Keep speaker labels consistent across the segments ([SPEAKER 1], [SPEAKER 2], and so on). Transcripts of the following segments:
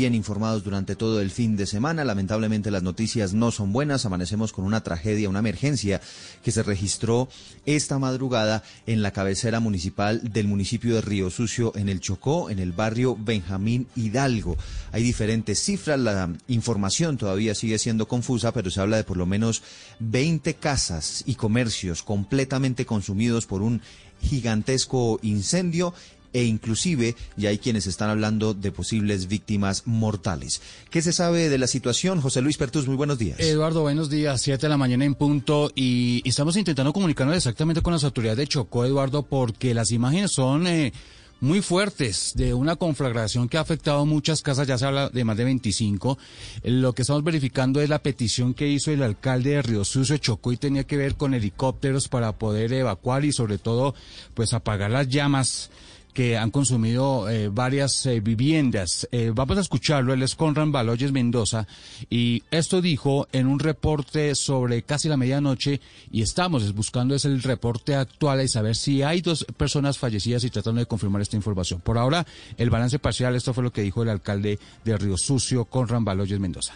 [SPEAKER 1] Bien informados durante todo el fin de semana. Lamentablemente las noticias no son buenas. Amanecemos con una tragedia, una emergencia que se registró esta madrugada en la cabecera municipal del municipio de Río Sucio, en el Chocó, en el barrio Benjamín Hidalgo. Hay diferentes cifras, la información todavía sigue siendo confusa, pero se habla de por lo menos 20 casas y comercios completamente consumidos por un gigantesco incendio e inclusive ya hay quienes están hablando de posibles víctimas mortales. ¿Qué se sabe de la situación? José Luis Pertus, muy buenos días.
[SPEAKER 2] Eduardo, buenos días. Siete de la mañana en punto y estamos intentando comunicarnos exactamente con las autoridades de Chocó, Eduardo, porque las imágenes son... Eh, muy fuertes de una conflagración que ha afectado muchas casas, ya se habla de más de 25. Lo que estamos verificando es la petición que hizo el alcalde de Río Sucio Chocó y tenía que ver con helicópteros para poder evacuar y sobre todo pues apagar las llamas que han consumido eh, varias eh, viviendas. Eh, vamos a escucharlo, él es Conran Baloyes Mendoza y esto dijo en un reporte sobre casi la medianoche y estamos buscando es el reporte actual y saber si hay dos personas fallecidas y tratando de confirmar esta información. Por ahora, el balance parcial, esto fue lo que dijo el alcalde de Río Sucio, Conran Baloyes Mendoza.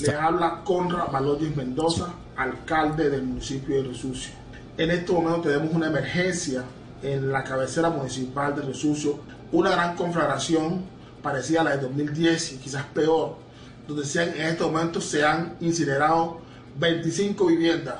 [SPEAKER 3] Le habla Conra Baloyes Mendoza, alcalde del municipio de Resucio. En este momento tenemos una emergencia en la cabecera municipal de Resucio, una gran conflagración parecida a la de 2010 y quizás peor, donde en este momento se han incinerado 25 viviendas.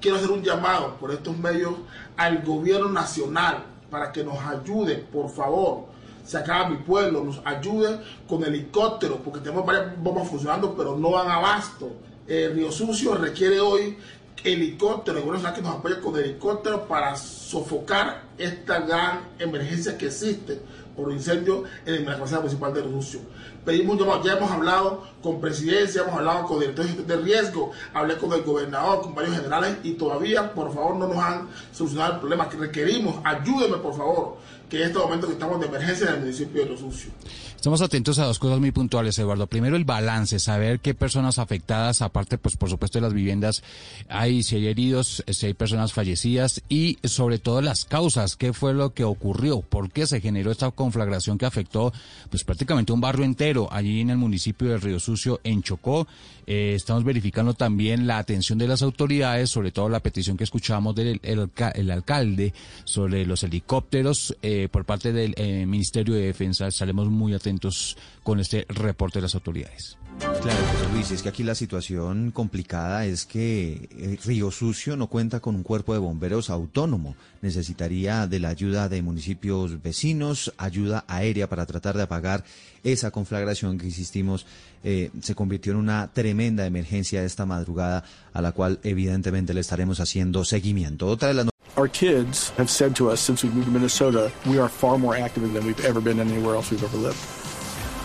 [SPEAKER 3] Quiero hacer un llamado por estos medios al gobierno nacional para que nos ayude, por favor, se acaba mi pueblo, nos ayude con helicópteros, porque tenemos varias bombas funcionando, pero no dan abasto. El Río Sucio requiere hoy helicópteros, el gobierno que nos apoya con helicópteros para sofocar esta gran emergencia que existe por incendio en la cabecera municipal de Río Sucio. Pedimos, ya hemos hablado con presidencia, hemos hablado con directores de riesgo, hablé con el gobernador, con varios generales y todavía, por favor, no nos han solucionado el problema que requerimos. Ayúdenme, por favor que en este momento estamos de emergencia en el municipio de Los Sucio.
[SPEAKER 2] Estamos atentos a dos cosas muy puntuales, Eduardo. Primero, el balance, saber qué personas afectadas, aparte, pues por supuesto de las viviendas, hay, si hay heridos, si hay personas fallecidas y sobre todo las causas, qué fue lo que ocurrió, por qué se generó esta conflagración que afectó pues prácticamente un barrio entero allí en el municipio de Río Sucio, en Chocó. Eh, estamos verificando también la atención de las autoridades, sobre todo la petición que escuchamos del el, alcalde sobre los helicópteros. Eh, por parte del eh, Ministerio de Defensa estaremos muy atentos con este reporte de las autoridades.
[SPEAKER 1] Claro, José Luis, es que aquí la situación complicada es que eh, Río Sucio no cuenta con un cuerpo de bomberos autónomo. Necesitaría de la ayuda de municipios vecinos, ayuda aérea para tratar de apagar esa conflagración que, insistimos, eh, se convirtió en una tremenda emergencia esta madrugada, a la cual evidentemente le estaremos haciendo seguimiento. Otra de las
[SPEAKER 4] Our kids have said to us since we moved to Minnesota, we are far more active than we've ever been anywhere else we've ever lived.